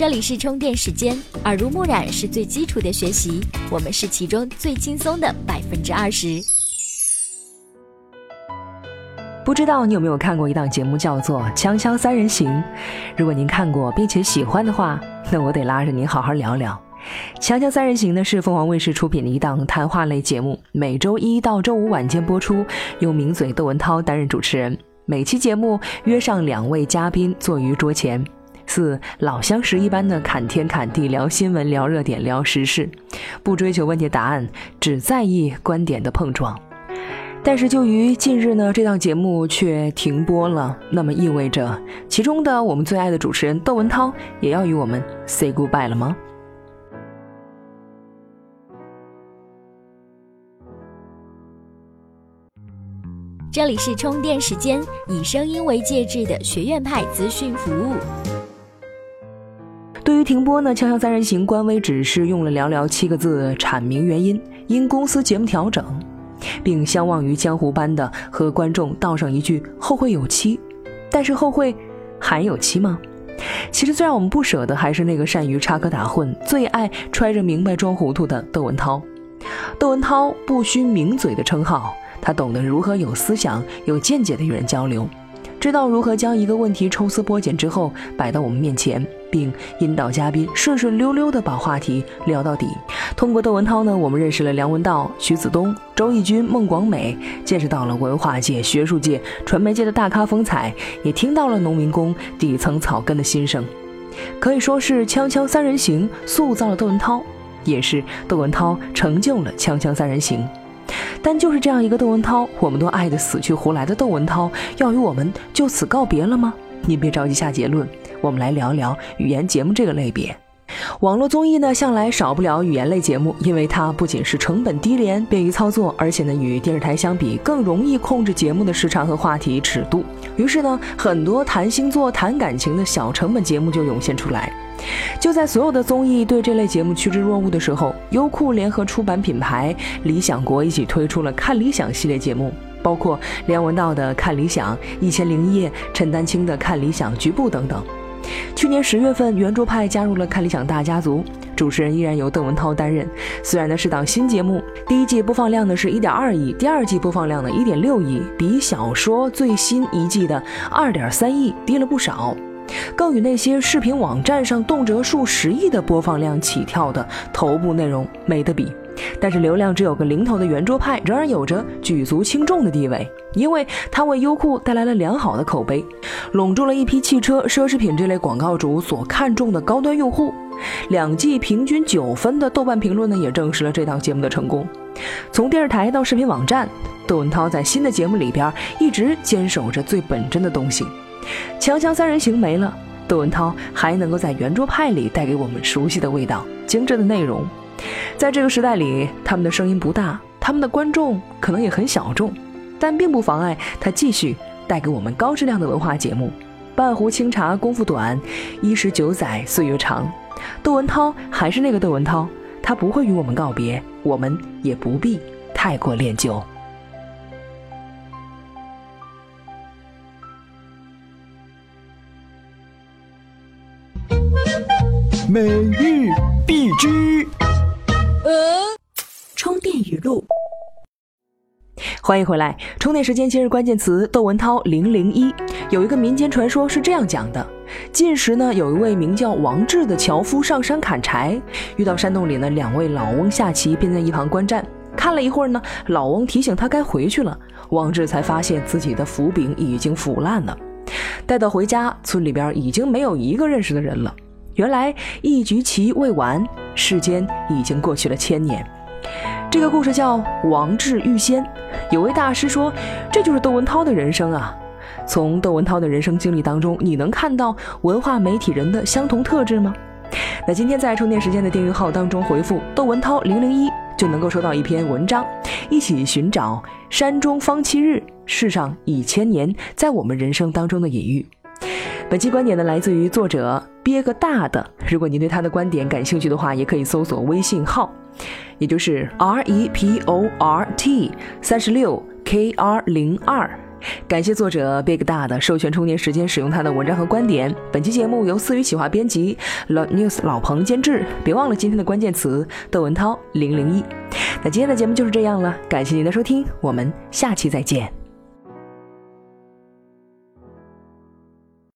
这里是充电时间，耳濡目染是最基础的学习，我们是其中最轻松的百分之二十。不知道你有没有看过一档节目，叫做《锵锵三人行》？如果您看过并且喜欢的话，那我得拉着您好好聊聊。《锵锵三人行》呢是凤凰卫视出品的一档谈话类节目，每周一到周五晚间播出，由名嘴窦文涛担任主持人。每期节目约上两位嘉宾坐于桌前。似老相识一般的侃天侃地聊新闻、聊热点、聊时事，不追求问题答案，只在意观点的碰撞。但是就于近日呢，这档节目却停播了，那么意味着其中的我们最爱的主持人窦文涛也要与我们 say goodbye 了吗？这里是充电时间，以声音为介质的学院派资讯服务。停播呢，《锵锵三人行》官微只是用了寥寥七个字阐明原因：因公司节目调整，并相忘于江湖般的和观众道上一句“后会有期”。但是后会还有期吗？其实最让我们不舍的还是那个善于插科打诨、最爱揣着明白装糊涂的窦文涛。窦文涛不虚名嘴的称号，他懂得如何有思想、有见解的与人交流。知道如何将一个问题抽丝剥茧之后摆到我们面前，并引导嘉宾顺顺溜溜地把话题聊到底。通过窦文涛呢，我们认识了梁文道、徐子东、周轶君、孟广美，见识到了文化界、学术界、传媒界的大咖风采，也听到了农民工底层草根的心声。可以说是《锵锵三人行》塑造了窦文涛，也是窦文涛成就了《锵锵三人行》。但就是这样一个窦文涛，我们都爱得死去活来的窦文涛，要与我们就此告别了吗？您别着急下结论，我们来聊聊语言节目这个类别。网络综艺呢，向来少不了语言类节目，因为它不仅是成本低廉、便于操作，而且呢，与电视台相比，更容易控制节目的时长和话题尺度。于是呢，很多谈星座、谈感情的小成本节目就涌现出来。就在所有的综艺对这类节目趋之若鹜的时候，优酷联合出版品牌理想国一起推出了《看理想》系列节目，包括梁文道的《看理想》、一千零一夜、陈丹青的《看理想》局部等等。去年十月份，圆桌派加入了《看理想》大家族，主持人依然由邓文涛担任。虽然呢是档新节目，第一季播放量呢是一点二亿，第二季播放量呢一点六亿，比小说最新一季的二点三亿低了不少。更与那些视频网站上动辄数十亿的播放量起跳的头部内容没得比，但是流量只有个零头的圆桌派仍然有着举足轻重的地位，因为它为优酷带来了良好的口碑，笼住了一批汽车、奢侈品这类广告主所看重的高端用户。两季平均九分的豆瓣评论呢，也证实了这档节目的成功。从电视台到视频网站，窦文涛在新的节目里边一直坚守着最本真的东西。锵锵三人行没了，窦文涛还能够在圆桌派里带给我们熟悉的味道、精致的内容。在这个时代里，他们的声音不大，他们的观众可能也很小众，但并不妨碍他继续带给我们高质量的文化节目。半壶清茶功夫短，一十九载岁月长。窦文涛还是那个窦文涛，他不会与我们告别，我们也不必太过恋旧。每日必知。呃，充电语录。欢迎回来，充电时间。今日关键词：窦文涛零零一。有一个民间传说是这样讲的：近时呢，有一位名叫王志的樵夫上山砍柴，遇到山洞里呢两位老翁下棋，便在一旁观战。看了一会儿呢，老翁提醒他该回去了，王志才发现自己的斧柄已经腐烂了。待到回家，村里边已经没有一个认识的人了。原来一局棋未完，世间已经过去了千年。这个故事叫《王志遇仙》。有位大师说，这就是窦文涛的人生啊。从窦文涛的人生经历当中，你能看到文化媒体人的相同特质吗？那今天在充电时间的订阅号当中回复“窦文涛零零一”，就能够收到一篇文章，一起寻找山中方七日，世上已千年，在我们人生当中的隐喻。本期观点呢，来自于作者憋个大的。如果您对他的观点感兴趣的话，也可以搜索微信号，也就是 R E P O R T 三十六 K R 零二，感谢作者 Big 大的授权充电时间，使用他的文章和观点。本期节目由思雨企划编辑，Lot News 老彭监制。别忘了今天的关键词：窦文涛零零一。那今天的节目就是这样了，感谢您的收听，我们下期再见。